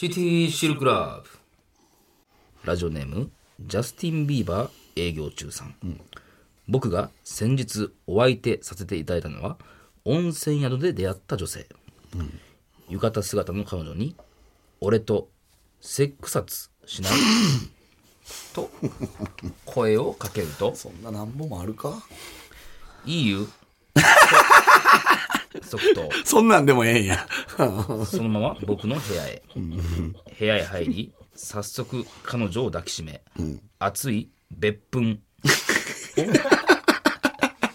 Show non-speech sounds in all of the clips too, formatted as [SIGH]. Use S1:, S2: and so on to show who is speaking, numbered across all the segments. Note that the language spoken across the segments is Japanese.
S1: シティシルクラブ。ラジオネームジャスティン・ビーバー営業中さん、僕が先日お相手させていただいたのは温泉宿で出会った女性、浴衣姿の彼女に「俺とセックサツしない? [LAUGHS]」と声をかけると。
S2: そんななんぼもあるか「
S1: いいよ」と [LAUGHS] 即答 [LAUGHS]
S2: そんなんでもええんや。[LAUGHS]
S1: そのまま僕の部屋へ。部屋へ入り早速彼女を抱きしめ、熱い別憤 [LAUGHS] を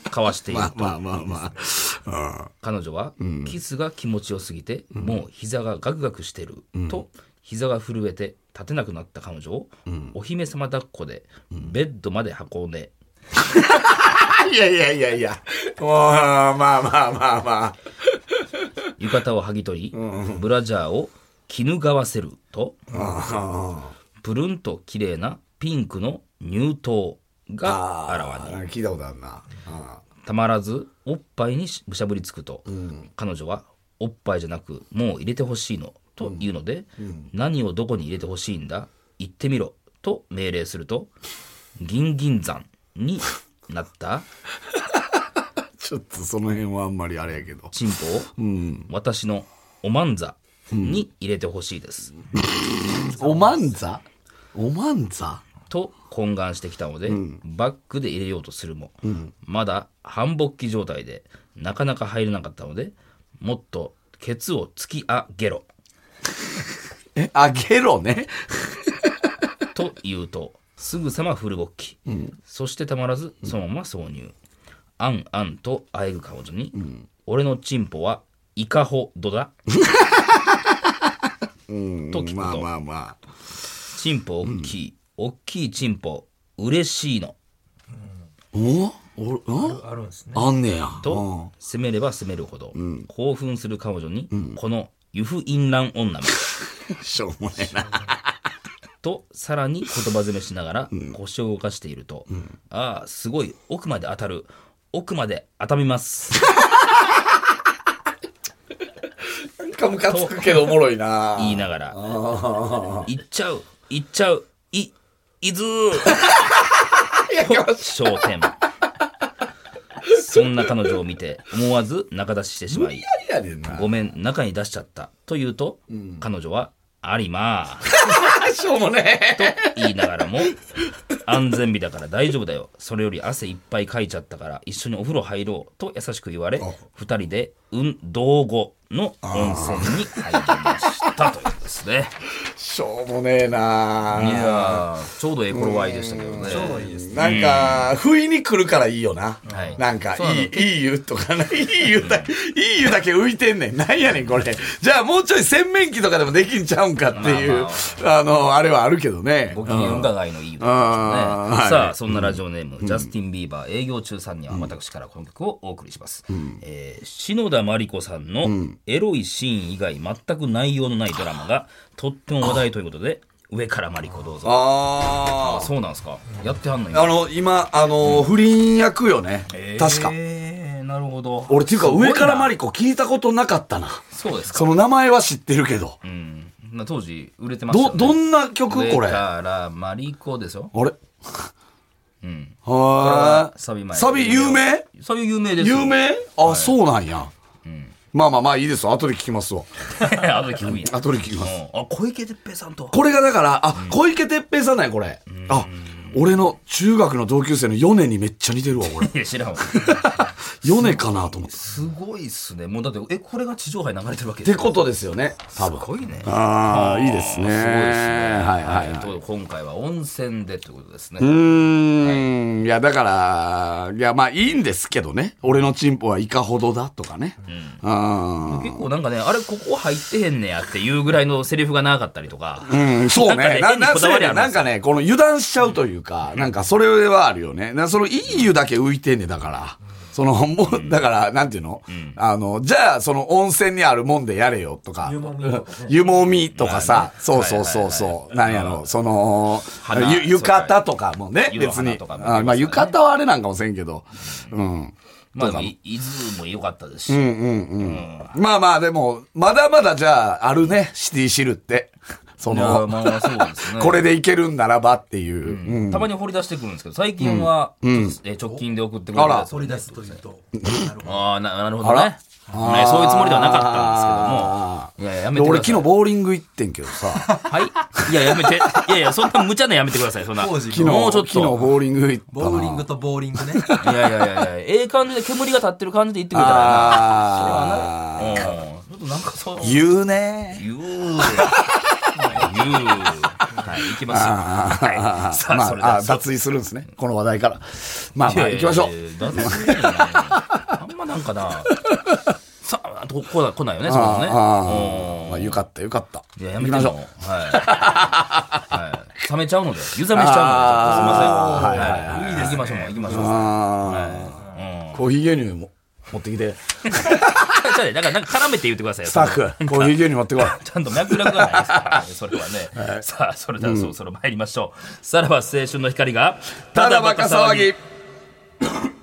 S1: 交わしていると、
S2: まあまあまあ。
S1: 彼女はキスが気持ちよすぎて、もう膝がガクガクしてる、と膝が震えて立てなくなった彼女を、お姫様抱っこでベッドまで運んで、
S2: いやいやいやいや。もう、まあまあまあまあ。
S1: 浴衣を剥ぎ取り、ブラジャーを絹がわせると、プルンと綺麗なピンクの乳頭があらわに
S2: あ聞いたことあるな。あ
S1: たまらずおっぱいにしぶしゃぶりつくと、彼女はおっぱいじゃなくもう入れてほしいのと言うので、何をどこに入れてほしいんだ言ってみろと命令すると銀銀山になった？[LAUGHS]
S2: ちょっとその辺はあんまりあれやけど。
S1: チンポ？を、私のおまんざに入れてほしいです、
S2: おまんざ？おまんざ？
S1: と懇願してきたので、バッグで入れようとするも、まだ半勃起状態でなかなか入れなかったのでもっとケツを突き上げろ。[LAUGHS]
S2: え、あげろね？[LAUGHS]
S1: と言うとすぐさまフル勃起、そしてたまらずそのまま挿入、あんあんとあえぐ彼女に、俺のチンポはいかほどだ。[LAUGHS] と聞くと、
S2: まあまあまあ。
S1: チンポ大きい、大きいチンポ嬉しいの。
S2: お？お？あ？
S3: あるんですね。
S2: あんねや。
S1: と攻めれば攻めるほど、興奮する彼女に、このユフインラン女め。
S2: う [LAUGHS] んしょうもねえな。
S1: とさらに言葉攻めしながら腰を動かしていると、ああすごい奥まで当たる。奥まで当たみます。[LAUGHS]
S2: なんかムカつくけどおもろいな。
S1: 言いながら。行っちゃう。行っちゃう。いいずー。[LAUGHS] と焦点。そんな彼女を見て思わず仲出ししてしまい。ごめん中に出しちゃった。と言うと、彼女はありまー
S2: しょうもねえ。
S1: と言いながらも安全日だから大丈夫だよ。それより汗いっぱいかいちゃったから一緒にお風呂入ろうと優しく言われ二人で運動後の温泉に入りましたというですね。
S2: しょうもねえな。い
S1: やーちょうどええ頃合いでしたけどね。ちょうどいいです
S2: なんか、不意に来るからいいよな。
S1: はい。
S2: なんか、いい、いい湯とかな、いい湯だけ、いい湯だけ浮いてんねん。なんやねん、これ。じゃあ、もうちょい洗面器とかでもできんちゃうんかっていう、
S1: ま
S2: あの、あれはあるけどね。
S1: ご機嫌伺いのいい歌でしたね。
S2: はい
S1: さあ、そんなラジオネーム、ジャスティン・ビーバー営業中さんには私からこの曲をお送りします。えー篠田麻里子さんのエロいシーン以外全く内容のないドラマがとっても話題ということで、上から麻里子どうぞ。あ
S2: あ
S1: そうなんですか。やってはんの
S2: あ。あの、今、あの、不倫役よね。確か。
S1: えー、なるほど。
S2: 俺、っていうか、上からマリコ聞いたことなかったな。
S1: そうですか。
S2: その名前は知ってるけど。
S1: うん。な当時売れてましたね。
S2: どんな曲？これ。
S1: 上
S2: あ
S1: から麻里子ですよ。
S2: れ？
S1: うん。
S2: は
S1: サビ前。
S2: サビ有名？
S1: サビ有名ですよ。
S2: 有名？あ、そうなんや。まあまあまあいいですわ。後で聞きますわ。[LAUGHS]
S1: あとで聞くんや。[LAUGHS]
S2: 後で聞きます。
S1: うんあ、小池徹平さんと。
S2: これがだから、あ、小池徹平さんなんや、これ。あ、俺の中学の同級生の米にめっちゃ似てるわ、俺。[LAUGHS]
S1: いや、知らんわ。[LAUGHS]
S2: 米かなと思って。
S1: すごいっすね。もうだって、え、これが地上波に流れてるわけ
S2: ってことですよね、多分。
S1: すごいね。
S2: ああ、いいですね。
S1: すごいですね。
S2: はいはいはい。
S1: ということで今回は温泉でということですね。
S2: うーん、いや、だから、いや、まあいいんですけどね。俺のチンポはいかほどだとかね。うん。
S1: 結構なんかね、あれ、ここ入ってへんねやっていうぐらいのセリフがなかったりとか。
S2: うん、そうね。な、
S1: んかね変にこだわりあるんですよ
S2: なんかね、この油断しちゃうというか、なんかそれはあるよね。なそのいい湯だけ浮いてんねだから。その、もう、だから、なんていうの、あの、じゃあ、その温泉にあるもんでやれよとか。
S3: 湯もみとか [LAUGHS]
S2: さ。そうそうそうそう。なんやろ、その、
S1: 花
S2: ゆ浴衣とかもね、別に。あまあ、浴衣はあれなんかもせんけど。うん。
S1: まあ、伊豆も良かったですし。
S2: まあまあ、でも、まだまだじゃあ、あるね、シティシルって。その、
S1: まあそうですね。[LAUGHS]
S2: これでいけるんならばっていう。うん
S1: たまに掘り出してくるんですけど、最近は、ちょっとえー直近で送ってくれたやつ
S3: 取り出すというと。
S1: ああ、ななるほどね。ねそういうつもりではなかったんですけども。いや、やめて。
S2: 俺昨日ボーリング行ってんけどさ、
S1: はい。いや、やめて。いやいや、そんな無茶なやめてください、そんな。
S2: 昨日、
S1: もうちょっ
S2: 昨日
S1: と。
S2: ボーリング行ったな。
S3: ボーリングとボーリングね。
S1: いやいやいやいや、ええ感じで煙が立ってる感じで言ってくれたら
S2: あ
S1: な。うん。ちょっとなんかそう。
S2: ー言うね。
S1: 言う。はい、行きますよ。はい。さあ、
S2: まあ、
S1: それ
S2: あ、脱衣するんですね。この話題から。まあまあ、行きましょう。
S1: あんまなんかな。さあ、とこ来ないよね、そこね。
S2: ああ、まあ、よかった、よかった。
S1: いや、やめ
S2: ましょう。
S1: はい。はい。冷めちゃうので、湯冷めしちゃうので、すいません。はい。はい。行きましょう、行きましょう。
S2: コーヒー牛乳も持ってきて。
S1: じゃあね、だから、なんか絡めて言ってくださいよ。
S2: スタッフ、コーヒー牛乳持ってこい。[LAUGHS]
S1: ちゃんと脈絡がないですからね、[LAUGHS] それはね。さあ、それではそろそろ参りましょう。さらば青春の光が、
S2: ただバカ騒ぎ。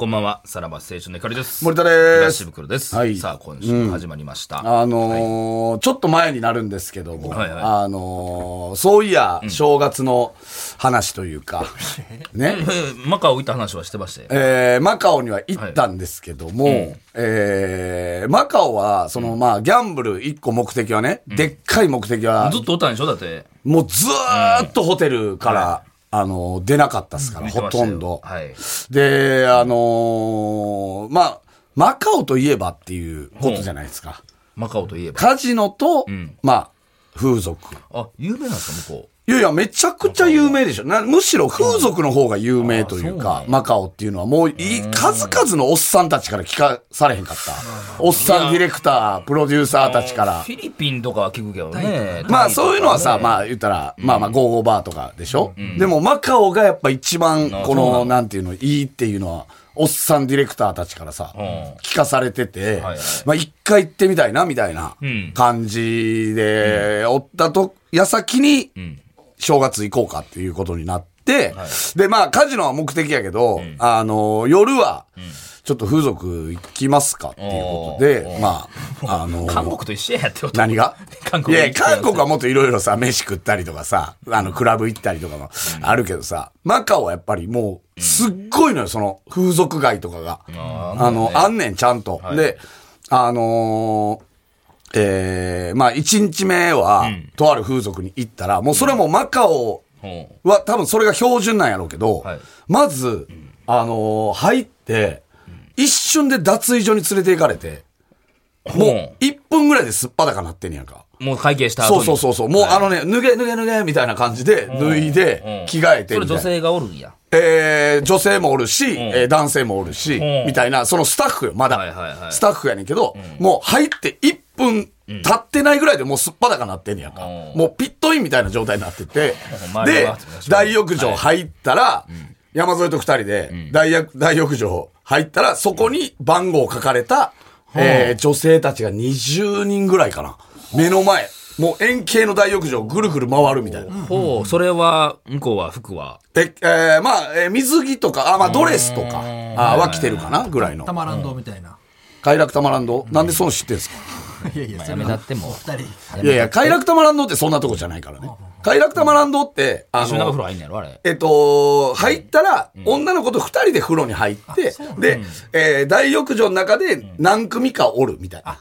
S1: こんばんは、さらば青春の光です。
S2: 森田です。
S1: 東袋です。
S2: はい。
S1: さあ、今週も始まりました。
S2: あのーちょっと前になるんですけども、
S1: はいはい。
S2: あのーそういや、正月の話というか、[LAUGHS] ね、
S1: えーマカオ行った話はしてましたよ。
S2: えーマカオには行ったんですけども、えーマカオは、その、まあ、ギャンブル一個目的はね、でっかい目的は
S1: ず、っとおったんでしょ？だって。
S2: もうずーっとホテルから、あのー出なかったですから、ほとんど。
S1: はい。
S2: で、あのーまあ、マカオといえばっていうことじゃないですか。
S1: マカオといえば。
S2: カジノと、まあ、風俗。
S1: あ、有名なんですか向こ
S2: いやいや、めちゃくちゃ有名でしょ。なむしろ風俗の方が有名というか、マカオっていうのはもういい、数々のおっさんたちから聞かされへんかった。おっさんディレクター、プロデューサーたちか
S1: う。
S2: ら
S1: フ。ィリピンとかは聞くけどね。
S2: まあそういうのはさ、
S1: あ、
S2: まあ言ったら、まあまあゴーゴーバーとかでしょ、でもマカオがやっぱ一番この、なんていうの、いいっていうのは、おっさんディレクターたちからさ、聞かされててまあ一回行ってみたいな、みたいなん。感じで、おったと、矢先に、正月行こうかっていうことになって、で、まあカジノは目的やけど、あの、夜は、ちょっと風俗行きますかっていうことで、まあ、あの、[LAUGHS]
S1: 韓国と一緒やってこと。
S2: 何が？
S1: 韓国
S2: いや、韓国はもっといろいろさ、飯食ったりとかさ、あの、クラブ行ったりとかもあるけどさ、マカオはやっぱりもう、すっごいのよ、その、風俗街とかが。あの、あんねん、ちゃんと。で、あのーえー、まあ、一日目は、とある風俗に行ったら、もうそれもマカオ
S1: ほ
S2: は多分それが標準なんやろうけど、
S1: はい。
S2: まず、あのー入って、一瞬で脱衣所に連れて行かれて、
S1: う。
S2: もう、1分ぐらいですっぱだかなってんねやんか。
S1: もう会計した後に。
S2: そうそうそうそう。もうあのね、脱げ脱げ脱げみたいな感じで、脱いで、着替えて。
S1: それ女性がおるんや。
S2: えー、女性もおるし、えー男性もおるし、
S1: ん。
S2: みたいな、そのスタッフよ、まだ。スタッフやねんけど、もう入って1分経ってないぐらいでもうすっぱだかなってんねやんか。
S1: うん
S2: もうピットインみたいな状態になってて [LAUGHS] で大浴場入ったら、山添と二人で大浴、大浴場入ったら、そこに番号書かれた、えー女性たちが20人ぐらいかな。目の前。もう円形の大浴場ぐるぐる回るみたいな。
S1: ほう、それは、向こうは服は？
S2: え、えーまあ、えー水着とか、あ、まあ、ドレスとか、あは着てるかなぐらいの
S3: た。まらんどみたいな。
S2: 快楽たまらんどなんでその知ってんすか？
S3: いやいや、
S1: まあやめたっても。
S3: 二人。
S2: いやいや、快楽たまらんどってそんなとこじゃないからね。快楽たまらんどって、あの
S1: 風、呂入んねやろあれ。
S2: えっと、入ったら、女の子と二人で風呂に入って、で、えー大浴場の中で何組かおるみたいな。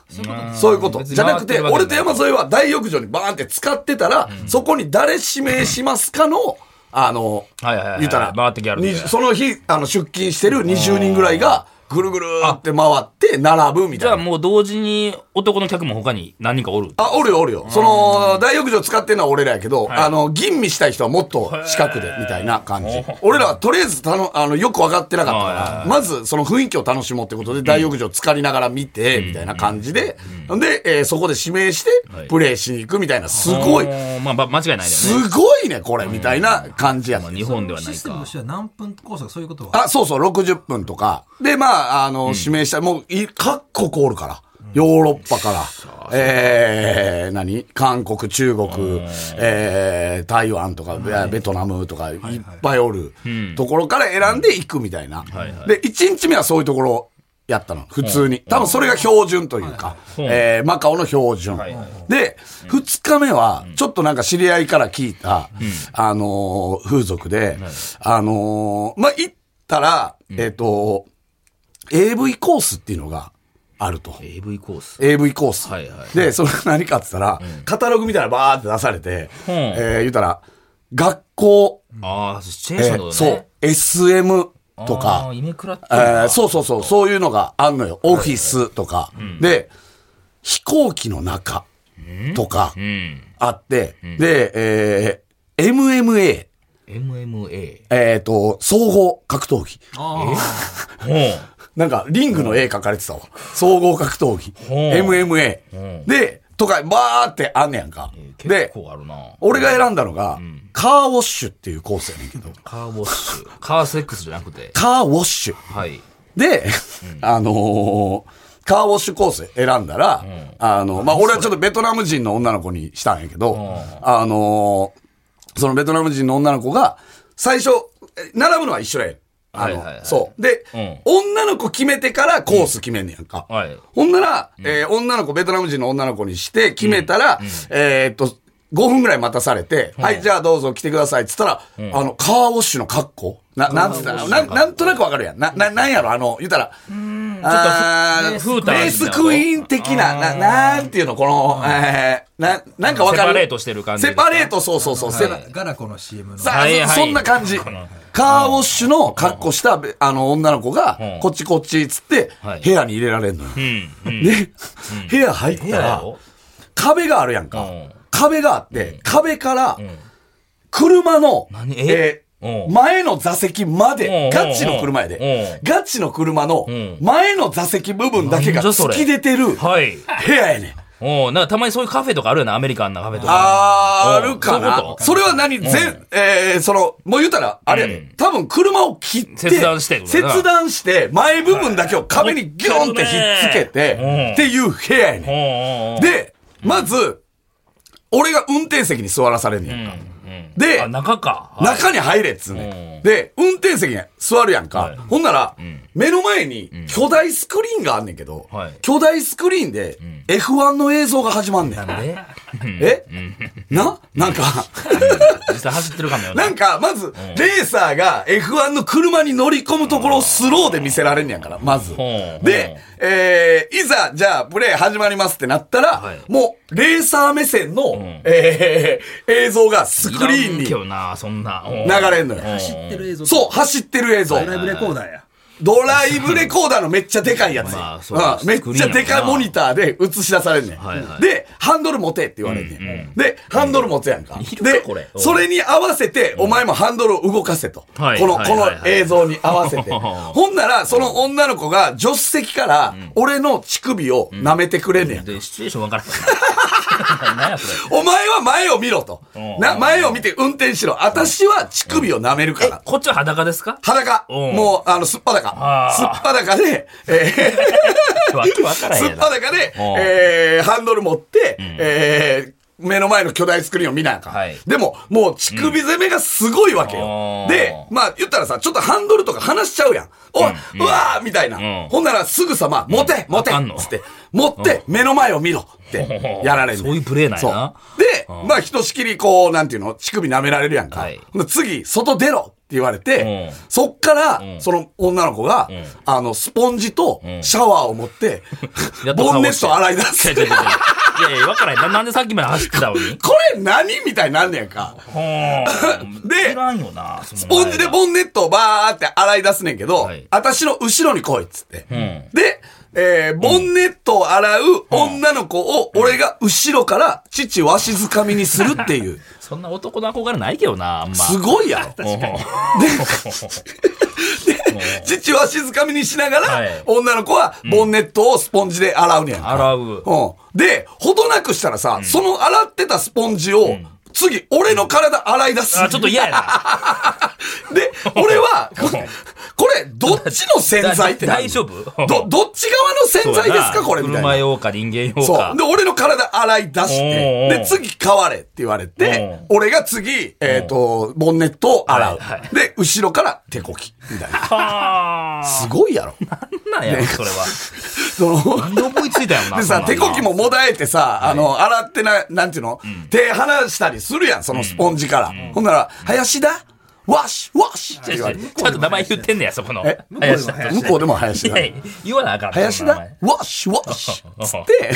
S2: そういうこと。じゃなくて、俺と山添は大浴場にバーンって使ってたら、そこに誰指名しますかの、あの、
S1: はいはいはい
S2: 言ったら、
S1: 回ってきはる
S2: にその日、あの、出勤してる20人ぐらいが、ぐるぐるって回って並ぶみ
S1: じゃあ
S2: たいな。
S1: もう同時に男の客も他に何人かおる？
S2: あ、おるよおるよ。その、大浴場使ってるのは俺らやけど、あの、吟味したい人はもっと近くで、みたいな感じ。俺らはとりあえずたの、あの、よく分かってなかったから、まずその雰囲気を楽しもうってことで、大浴場浸かりながら見て、みたいな感じで、で、えーそこで指名して
S1: はい、
S2: プレイしに行くみたいな、すごい、
S1: まあ、ば間違いないだよね。
S2: すごいね、これ、みたいな感じやった
S1: まあ、日本ではないか
S3: システムと。しては何分コースかそういうことは？
S2: あ、そうそう、60分とか。で、まあ、あの、指名した、もうい、各国おるから。ヨーロッパから。えー、何？韓国、中国、えー、台湾とか、ベトナムとか、いっぱいおるところから選んでいくみたいな。で、1日目はそういうところやったの。普通に。多分それが標準というか、えー、マカオの標準。で、2日目は、ちょっとなんか知り合いから聞いた、あのー風俗で、あのーまあ、行ったら、えっ、と、AV コースっていうのがあると。
S1: AV コース。
S2: AV コース。
S1: はいはい
S2: で、それが何かって言ったら、カタログみたいなのバーって出されて、えー言ったら、学校、
S1: ああ、シチュエ
S2: え
S1: ーションのね。
S2: ーそう、SM と
S1: あ
S2: か
S1: ー、夢食らって
S2: えーそうそうそう、そういうのがあんのよ。オフィスとか。で、飛行機の中とか
S1: うん。
S2: あって、で、えー MMA、
S1: MMA。
S2: えっ、と、総合格闘技。
S3: あ
S1: ほう。
S2: なんか、リングの絵描かれてたわ。総合格闘技。MMA。で、とか、バーってあんねやんか。
S1: 結
S2: で。俺が選んだのが、カーウォッシュっていうコースやねんけど、
S1: カーボッシュ。カーセックスじゃなくて。
S2: カーウォッシュ。
S1: はい。
S2: で、あのーカーウォッシュコース選んだら、あの、まあ、俺はちょっとベトナム人の女の子にしたんやけど、あのーそのベトナム人の女の子が、最初、え並ぶのは一緒やん。あの、
S1: はいはいはい
S2: そう。で、女の子決めてからコース決めんねやんか。
S1: はい。
S2: ほんなら、えー女の子、ベトナム人の女の子にして決めたら、えーっと、5分ぐらい待たされて、はい、じゃあどうぞ来てくださいって言ったら、あの、カーウォッシュの格好。な、なんつった？ら、ななんとなくわかるやん。な、な、なんやろ、あの、言ったら、あー
S1: レースフーターみたいな
S2: レースクイーン的な、な、なんていうの、この、えー、な、なんかわかる？
S1: セパレートしてる感じ。
S2: セ
S1: か
S2: パレート、そうそうそう。セ
S3: あ。ガラコの CM の。
S2: さあ、そそんな感じ。カーウォッシュの格好した、べあの、女の子が
S1: うん、
S2: こっちこっちっつって
S1: はい、
S2: 部屋に入れられんのよ。で、部屋入ったら壁があるやんか。
S1: うん。
S2: 壁があって、壁から、車の、
S1: 何？
S2: え前の座席ま
S1: うん。
S2: で、ガチの車やで。
S1: う。
S2: ガチの車の
S1: ん。
S2: 前の座席部分だけが突き出てる部
S1: はい。
S2: 屋やねん。
S1: おなんかたまにそういうカフェとかあるよな、アメリカンなカフェとか。
S2: あるかな。
S1: そ
S2: れは何？全、えー、その、もう言ったら、あれ多分車を切って、
S1: 切断して
S2: 切断して、前部分だけを壁にギョンってひっつけ
S1: うん。
S2: て、っていう部屋やねん。で、まず、俺が運転席に座らされんねやんか。で
S1: あ、、中か。はい
S2: 中に入れっつうねん。で、運転席に座るやんか。
S1: はい
S2: ほんなら、目の前に巨大スクリーンがあんねんけど、
S1: はい。
S2: 巨大スクリーンで F1 の映像が始まんねん。
S1: なんで？
S2: え？な？なんか、
S1: 実際走ってるかもよ
S2: なんか、まず、レーサーが F1 の車に乗り込むところをスローで見せられんねやんから、まず。
S1: ほう。
S2: で、えー、いざ、じゃあ、プレイ始まりますってなったら、
S1: はい。
S2: もう、レーサー目線の、えー、映像がスクリーンに
S1: いらんけどな、そんな。流
S2: 流れんのよ。
S3: 知ってる映像。
S2: そう、走ってる映像。
S3: ドライブレコーダーや。
S2: ドライブレコーダーのめっちゃでかいやつ。
S1: まあそう
S2: うんめっちゃでかいモニターで映し出されんねん。
S1: はいはい
S2: で、ハンドル持てって言われんねん。で、ハンドル持つやんか。
S1: いるか
S2: で
S1: これ、
S2: それに合わせて、お前もハンドルを動かせと。こ
S1: はい
S2: の、この
S1: はいはいはい
S2: 映像に合わせて。[LAUGHS] ほんなら、その女の子が助手席から、俺の乳首を舐めてくれんねん。
S1: で、シチュエーションわからへん。[LAUGHS]
S2: お前は前を見ろと。
S1: うん
S2: な、前を見て運転しろ。私は乳首を舐めるから。
S1: こっちは裸ですか？
S2: 裸。
S1: うん
S2: もう、あの、すっぱだかすっぱだかで、えー [LAUGHS] すっ。ぱだかで、
S1: うん
S2: えー、ハンドル持って、えー、目の前の巨大スクリーンを見なあかん。
S1: はい。
S2: でも、もう乳首攻めがすごいわけよ。
S1: うん
S2: で、まあ言ったらさ、ちょっとハンドルとか離しちゃうやん。おい、うわーみたいな。
S1: ん。
S2: ほんならすぐさま、持て持てつって、持って、目の前を見ろって [LAUGHS] やられる。
S1: そういうプレーなんやな。
S2: で、まあひとしきりこう、なんていうの、乳首舐められるやんか。
S1: はい。
S2: 次、外出ろって言われて、
S1: うん。
S2: そっから、その女の子が、あの、スポンジとシャワーを持って、ボンネット洗い出す。
S1: いやいや、わからへんな。なんでさっきまで走ってたのに？[LAUGHS]
S2: これ何みたいになんねやんか。
S1: ほー
S2: で
S1: いらんよな、ス
S2: スポンジでボンネットをバーって洗い出すねんけど、
S1: はい
S2: 私の後ろに来いっつって。
S1: ん
S2: で、えー、ボンネットを洗う女の子を、俺が後ろから父わしづかみにするっていう。
S1: そんな男の憧れないけどな、あんま。
S2: すごいやろ。[LAUGHS]
S1: 確かに。
S2: 父 [LAUGHS] は静かみにしながら、
S1: はい
S2: 女の子はボンネットをスポンジで洗うねやんか。
S1: 洗う。
S2: うん。で、ほどなくしたらさ、その洗ってたスポンジを、次、俺の体洗い出す。
S1: あ、ちょっと嫌やな。[LAUGHS]
S2: で、俺は、[LAUGHS] これ、どっちの洗剤って
S1: 大丈夫？
S2: ど、どっち側の洗剤ですか？これみたいな。
S1: 車用か人間用か
S2: そう。。で、俺の体洗い出して、で、次、変われって言われて、俺が次、えっと、ボンネットを洗う
S1: はいはい。
S2: で、後ろから手こき。みたいな。
S1: はあ。
S2: すごいやろ。
S1: なんやろ、それは。[LAUGHS]
S2: その、
S1: 思いついたやろな。
S2: でさ、手こきももだえてさ、あの、洗ってな、なんていうの？手離したりするやん、そのスポンジから。ほんなら、林田？ワッシュワッシュって言われて。
S1: ちゃんと名前言ってんねや、そこの。
S2: え？
S1: 林田。
S2: 向こうでも林田。
S1: いや言わなあかん。
S2: 林田？
S1: そんな名前
S2: ワッシュワッシュつって、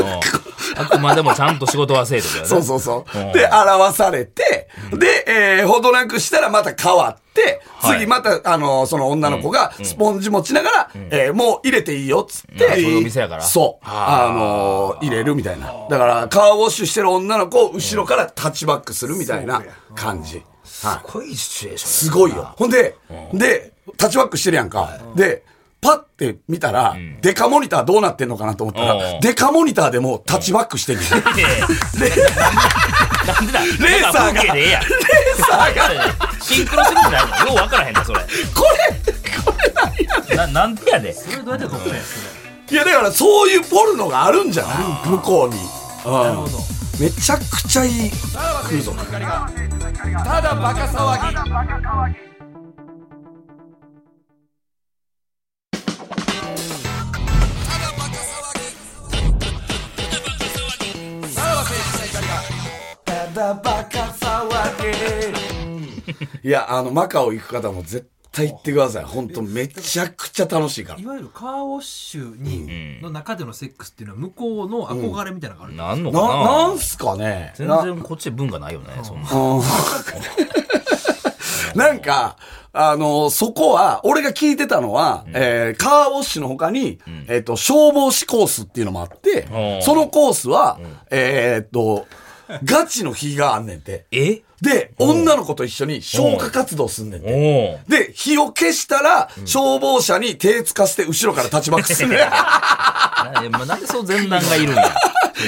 S1: うんあくまでもちゃんと仕事はせえとかよね。
S2: そうそうそう
S1: うん。
S2: で、表されて、で、えー、ほどなくしたらまた変わって、
S1: はい
S2: 次また、あの、その女の子がスポンジ持ちながら、えー、もう入れていいよっつって、
S1: そういうお店やから
S2: そう。
S1: はあ
S2: あのー入れるみたいな。だから、カーウォッシュしてる女の子を後ろからタッチバックするみたいな感じ。はい。
S1: すごいシチュエーション。
S2: すごいよ。ほんで、で、タッチバックしてるやんか。で、パッて見たら、デカモニターどうなってんのかなと思ったら、
S1: うん
S2: デカモニターでもタッチバックしてる [LAUGHS]
S1: なんでだ？
S2: レーサーが。レーサーが、
S1: シンクロするんじゃないの？よう分からへんねそれ。
S2: これ、これ何やねん
S1: な、なんでやで。
S3: それどうやって撮ったん
S2: いや、だからそういうポルノがあるんじゃない？向こうに。うん。めちゃくちゃいい風俗。ただバカ騒ぎ。いや、あの、マカオ行く方も絶対行ってください。本当めちゃくちゃ楽しいから。
S3: れ。いわゆるカーウォッシュに、の中でのセックスっていうのは向こうの憧れみたいなのがあるんです
S1: なん。のか
S2: な、
S1: な
S2: なんすかね？
S1: 全
S2: な
S1: 然こっちで文化ないよね、そんな。
S2: うん。[LAUGHS] なんか、あの、そこは、俺が聞いてたのは、えーカーウォッシュの他に、えっ、と、消防士コースっていうのもあって、
S1: うん。
S2: そのコースは、えっ、と、ガチの日があんねんて。
S1: え？
S2: で、女の子と一緒に消火活動すんねん
S1: お
S2: て。
S1: お。
S2: で、火を消したら、消防車に手つかせて後ろから立ちバックするね。
S1: なまあなんでそう前段がいるんや。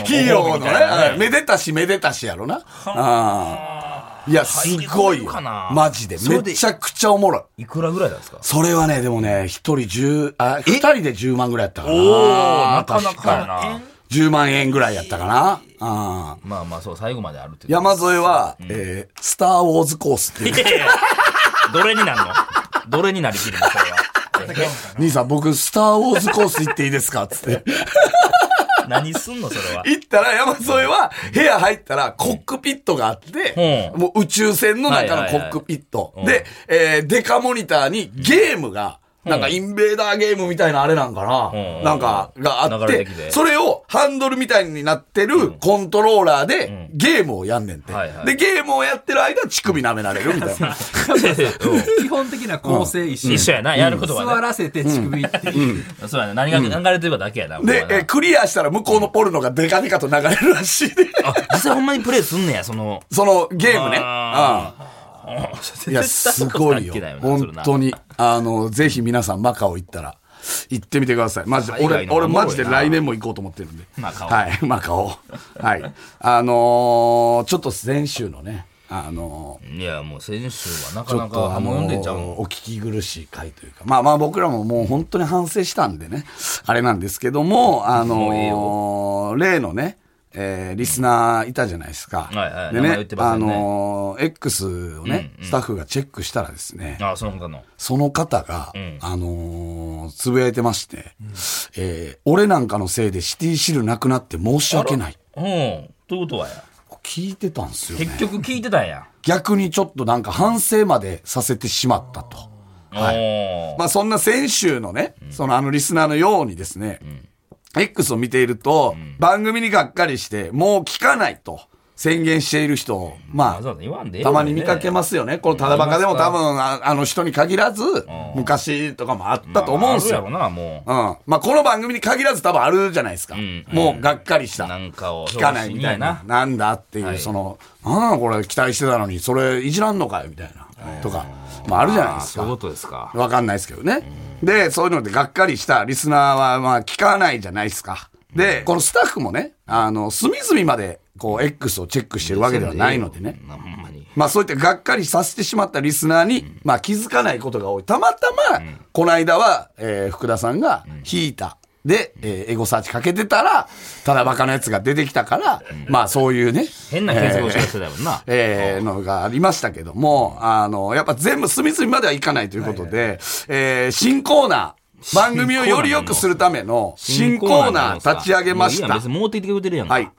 S2: ヒーローのね、めでたしめでたしやろな。あーいや、すごいよ。マジで。めちゃくちゃおもろい。
S1: いくらぐらいなんですか？
S2: それはね、でもね、一人十、あ、二人で10万ぐらいやったかな。
S1: おーなかなかや
S2: 確
S1: な。
S2: 10万円ぐらいやったかな。あー
S1: まあまあそう、最後まであるって。
S2: 山添は、えースターウォーズコースっていう。
S1: いやいやどれになるの？どれになりきるの？それは。
S2: 兄さん、僕、スターウォーズコース行っていいですか？つって。
S1: 何すんの？それは。
S2: 行ったら、山添は、部屋入ったら、コックピットがあって、
S1: うん
S2: もう宇宙船の中のコックピット。で、えーデカモニターにゲームが、なんかインベーダーゲームみたいなあれなんかな、
S1: うん
S2: なんか、があってそれをハンドルみたいになってるコントローラーでゲームをやんねんて。
S1: はいはい
S2: で、ゲームをやってる間、乳首舐められるみたいな。
S3: 基本的な構成一緒。
S1: 一緒やな、やることはね。
S3: 座らせて乳首っていう。
S1: そうやね。何が流れてるかだけやな。
S2: で、クリアしたら向こうのポルノがデカデカと流れるらしいで。
S1: あ、実際ほんまにプレイすんねや、その。
S2: そのゲームね。
S1: あ
S2: うんいや、すごいよ。[LAUGHS] 本当
S1: に。
S2: に。あの、ぜひ皆さんマカオ行ったら、行ってみてください。マジで。俺、俺マジで来年も行こうと思ってるんで。
S1: マカオ
S2: はい、マカオ。はい。あのーちょっと先週のね、あのー
S1: いや、もう先週はなかなか、
S2: っとあの。ーお聞き苦しい回というか、まあまあ僕らももう本当に反省したんでね、あれなんですけども、あのー例のね、えーリスナーいたじゃないですか。
S1: はいはい
S2: でね
S1: 名前言って、ま
S2: あのー X をね、
S1: うんうん
S2: スタッフがチェックしたらですね、
S1: あ、その他の。
S2: その方が、
S1: ん
S2: あのーつぶやいてまして、えー俺なんかのせいでシティシルなくなって申し訳ない。
S1: うん。ということはや。
S2: 聞いてたんですよね
S1: 結。局聞いてたんや。
S2: 逆にちょっとなんか反省までさせてしまったと。はいまあそんな先週のね、そのあのリスナーのようにですね、X を見ていると、番組にがっかりして、もう聞かないと宣言している人を、まあ、
S1: よ
S2: たまに見かけますよね。このただバカでも多分ああの人に限らず、昔とかもあったと思うんですよ。
S1: まああるやろな、も
S2: うん。まあ、この番組に限らず多分あるじゃないですか。
S1: ん
S2: もうがっかりした。
S1: なんかを
S2: 聞かないみたいな。なんだっていう、
S1: はい
S2: その、なんだこれ期待してたのに、それいじらんのかよみたいな。とか、まああるじゃないですか
S1: そういう。ことですか。
S2: わかんないですけどね。で、そういうのでがっかりしたリスナーは、まあ聞かないじゃないですか。で、このスタッフもね、あの、隅々までこう、X をチェックしてるわけではないのでね。
S1: ま
S2: あそういったがっかりさせてしまったリスナーに、まあ気づかないことが多い。たまたま、この間は、えー福田さんが引いた。で、えーエゴサーチかけてたら、ただバカなやつが出てきたから、まあそういうね。
S1: 変な検索をしてたもんな。
S2: えーのがありましたけども、あの、やっぱ全部隅々まではいかないということで、えー新コーナー、番組をより良くするための新コーナー立ち上げました
S1: もういいやん別。に持ってきてくれてるやんか。
S2: はい。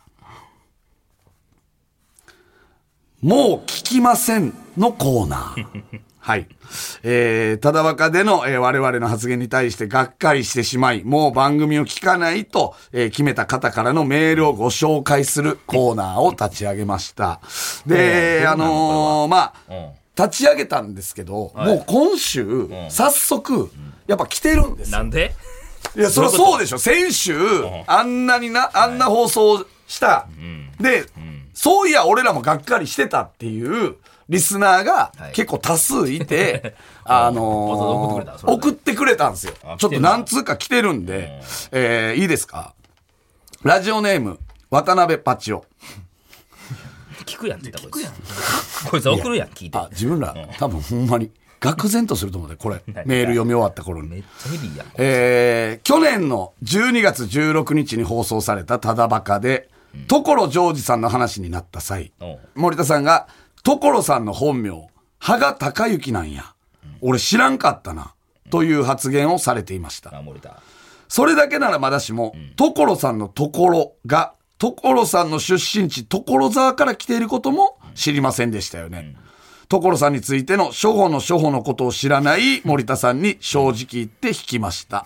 S2: もう聞きませんのコーナー。[LAUGHS] はい。えー、ただバカでの、えー我々の発言に対してがっかりしてしまい、もう番組を聞かないと、えー決めた方からのメールをご紹介するコーナーを立ち上げました。で、あのーまあ、
S1: うん。
S2: 立ち上げたんですけど、もう今週、早速、やっぱ来てるんですよ。
S1: なんで？
S2: いや、そりゃそうでしょ。先週、あんなにな、あんな放送した。で、そういや、俺らもがっかりしてたっていう、リスナーが
S1: はい
S2: 結構多数いて、[LAUGHS] あの
S1: わざわざ送ってくれた
S2: んですよ
S1: あ。
S2: ちょっと何通か来てるんで、えーいいですか？ラジオネーム、渡辺パチオ。
S1: 聞くやんって言ったこいつ。[LAUGHS] こいつ送るやん、聞いて。
S2: あ、自分ら、多分ほんまに、愕然とすると思うで、これ。[LAUGHS] メール読み終わった頃に。
S1: めっちゃヘビーやん。
S2: えー去年の12月16日に放送されたただバカで、所ジョージさんの話になった際、森田さんが、所さんの本名、羽賀隆之なんや。俺知らんかったな。という発言をされていました。それだけならまだしも、所さんのところが、所さんの出身地、所沢から来ていることも知りませんでしたよね。所さんについての初歩の初歩のことを知らない森田さんに正直言って引きました。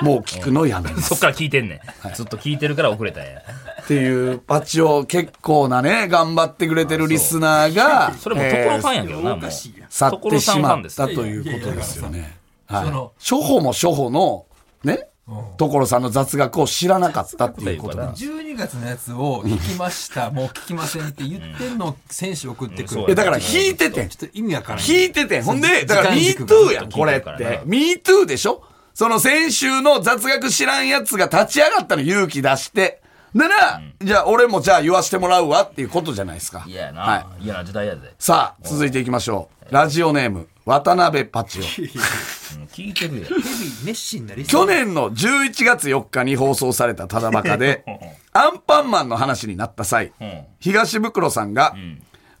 S2: もう聞くのやめます。
S1: そっから聞いてんねん。ずっと聞いてるから遅れたんや。
S2: っていうパチを結構なね、頑張ってくれてるリスナーが、
S1: それも所ファン
S2: えー
S1: やけどな、もう。
S2: 去ってしまったということですよね。はい
S3: その。
S2: 初歩も初歩の、ね、所さんの雑学を知らなかったっていうことなんです
S3: 12月のやつを聞きました、[LAUGHS] もう聞きませんって言ってんのを選手送ってくる。
S1: うん
S2: いや、だから引いててん。
S3: ちょっと意味わからない。
S2: 引いててん。ほんで、だから、
S3: 時
S2: me
S3: 間軸が
S2: too やん、これっ
S1: てるから
S2: て
S1: な。
S2: me too でしょ？その先週の雑学知らんやつが立ち上がったの勇気出して。なら、じゃあ俺もじゃあ言わしてもらうわっていうことじゃないですか。
S1: 嫌やな。
S2: はい。
S1: 嫌な時代やで。
S2: さあ、続いていきましょう。ラジオネーム、渡辺パチオ。
S1: うん聞いてる
S3: 熱心な
S2: 去年の11月4日に放送されたただバカで、アンパンマンの話になった際、
S1: ん
S2: 東袋さんが、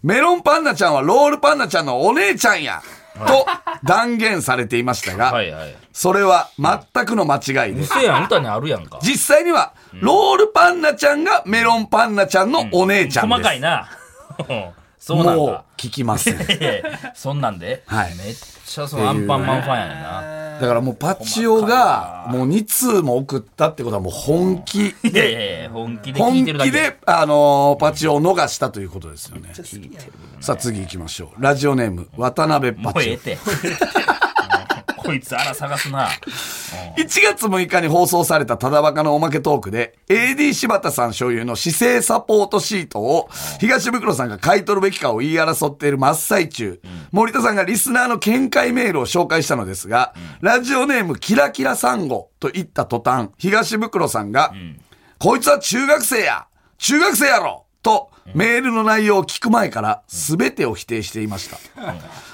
S2: メロンパンナちゃんはロールパンナちゃんのお姉ちゃんや、と断言されていましたが、
S1: はいはい。
S2: それは全くの間違いです。
S1: 嘘やん、歌にあるやんか。
S2: 実際には、ロールパンナちゃんがメロンパンナちゃんのお姉ちゃんです。
S1: 細かいな。そうなん
S2: もう
S1: だ。
S2: 聞きません。[LAUGHS]
S1: そんなんで、
S2: はい
S1: めっちゃそのアンパンマンファンやねんな。
S2: だからもうパチオが、もう2通も送ったってことはもう本気 [LAUGHS] で、
S1: やいや、本気で聞
S2: 本。気で、あのーパチオを逃したということですよね。
S1: 聞いてる
S2: さあ次行きましょう。ラジオネーム、渡辺
S1: も
S2: パチオ。
S1: うええて。[LAUGHS] こいつあら探すな。[LAUGHS]
S2: 1月6日に放送されたただバカのおまけトークで、AD 柴田さん所有の姿勢サポートシートを、東袋さんが買い取るべきかを言い争っている真っ最中、森田さんがリスナーの見解メールを紹介したのですが、ラジオネームキラキラサンゴと言った途端、東袋さんが、こいつは中学生や中学生やろと、メールの内容を聞く前から全てを否定していました。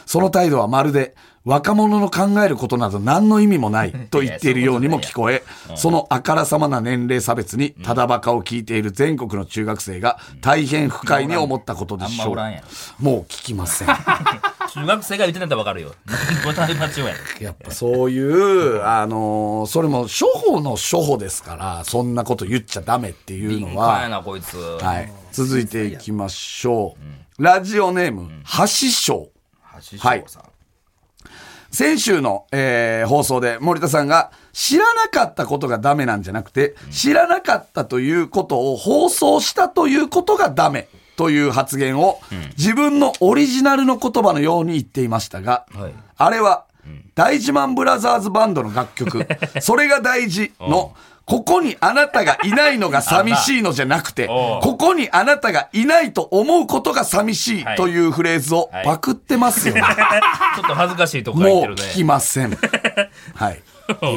S2: その態度はまるで若者の考えることなど何の意味もないと言っているようにも聞こえ、そのあからさまな年齢差別にただバカを聞いている全国の中学生が大変不快に思ったことでしょう。もう聞きません。[LAUGHS]
S1: 中学生が言ってんだったらわかるよ。や
S2: っぱそういう、あのーそれも初歩の初歩ですから、そんなこと言っちゃダメっていう
S1: 敏
S2: のは、
S1: 感やな、こいつ。
S2: はい。続いていきましょう。ラジオネーム、橋章。
S1: 橋翔さん。
S2: 先週の、えー放送で森田さんが知らなかったことがダメなんじゃなくて、知らなかったということを放送したということがダメという発言を、自分のオリジナルの言葉のように言っていましたが、
S1: はい。
S2: あれは、大事マンブラザーズバンドの楽曲、[LAUGHS] それが大事の、ここにあなたがいないのが寂しいのじゃなくて、[LAUGHS] ここにあなたがいないと思うことが寂しい
S1: はい
S2: というフレーズをパクってますよね。[LAUGHS]
S1: ちょっと恥ずかしいとこ書い
S2: もう
S1: てる
S2: 聞き
S1: ね。
S2: ません。[LAUGHS] はい。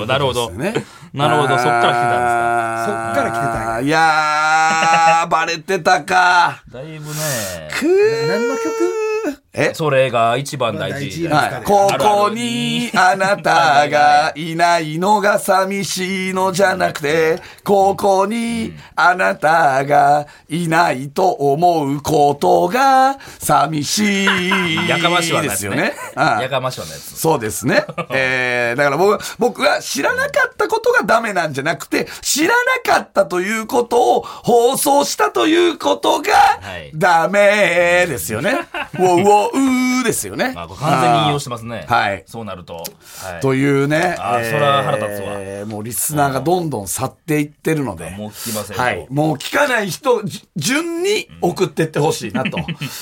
S1: なるほど。
S2: ね
S1: なるほど、そっから来てたんですか？
S3: そっから来てたん
S2: いやー、バレてたか。
S1: だいぶね、
S2: くー
S3: 何の曲？
S2: え？
S1: それが一番大事。
S2: はい。ここにあなたがいないのが寂しいのじゃなくて、ここにあなたがいないと思うことが寂しい
S1: やかましわのやつね
S2: ですよね。。うん
S1: やかましわのやつ。
S2: そうですね。えー、だから僕、僕は知らなかったことがダメなんじゃなくて、知らなかったということを放送したということが
S1: はい
S2: ダメですよね。[LAUGHS] ウォウォウーですよね。
S1: まあ、完全に引用してますね。
S2: はい
S1: そうなると。はい。
S2: というね。
S1: あーそら腹立つわ
S2: えーもうリスナーがどんどん去っていってるので。
S1: もう聞きませんよ
S2: はい。もう聞かない人、じ順に送ってってほしいなと、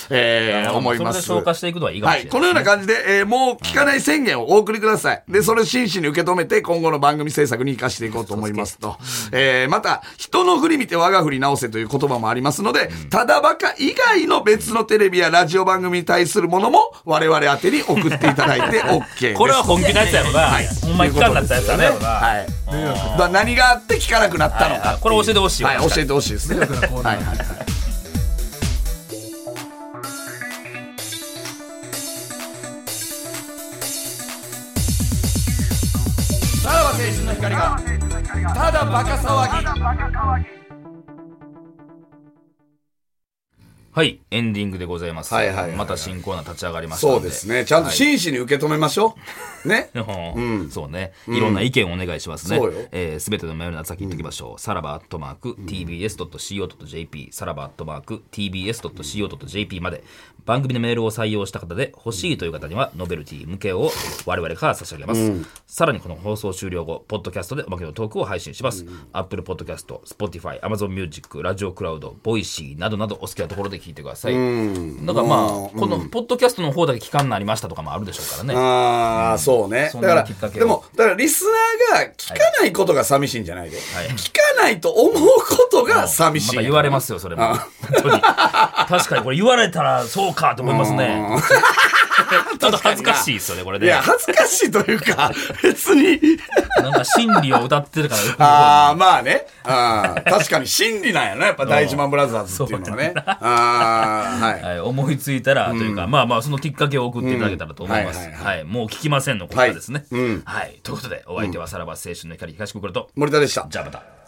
S2: えー思います。
S1: それで消化していくのはいいかも
S2: はい。
S1: しれない。
S2: このような感じで、えーもう聞かない宣言をお送りください。で、それを真摯に受け止めて、今後の番組制作に活かしていこうと思いますと。えーまた、人の振り見て我が振り直せという言葉もありますので、ただバカ以外の別のテレビやラジオ番組に対するものも、我々宛てに送っていただいて [LAUGHS] OK です。
S1: これは本気のやつやろな。ほんまに聞かんなったやつだね。
S2: はい。何があって聞かなくなったのか。
S1: これ教えてほしいわ
S2: はい、教えてほしいですね。はいはいはい。さらば青春の光が、ただバカ騒ぎ。
S1: はい、エンディングでございます。
S2: はいはいはいはい
S1: また新コーナー立ち上がりました。
S2: そうですね。ちゃんと真摯に受け止めましょう。[LAUGHS] ね。
S1: うんそうね。いろんな意見をお願いしますね。
S2: そうよ
S1: えーすべてのメールの宛先言っておきましょう。さらばアットマーク tbs.co.jp、さらばアットマーク tbs.co.jp まで、番組のメールを採用した方で欲しいという方には、ノベルティ向けを我々から差し上げます。さらにこの放送終了後、ポッドキャストでおまけのトークを配信します。Apple Podcast、Spotify、Amazon Music、ラジオクラウド、 Voicy などなどお好きなところで聞いてください。だからまあ、このポッドキャストの方だけ期間になりましたとかもあるでしょうからね。
S2: ああ、そうね。だから、でも、だからリスナーが聞かないことが寂しいんじゃないで。
S1: い
S2: 聞かないと思うことが寂しい。
S1: 言われますよ、それも。確かにこれ言われたらそうかと思いますね。[LAUGHS] ちょっと恥ずかしいですよね、これね
S2: いや、。恥ずかしいというか、[LAUGHS] 別に。
S1: なんか真理を歌ってるから。[LAUGHS]
S2: ああ、まあね。あー確かに真理なんやな、やっぱ第一番ブラザーズっていうのはね。ああ、はい。
S1: はい、思いついたらというか、まあまあそのきっかけを送っていただけたらと思います。
S2: うん
S1: はいもう聞きませんのコーナーですね。
S2: はいうん
S1: はい。ということで、お相手はさらば青春の光東袋と、
S2: 森田でした。
S1: じゃあまた。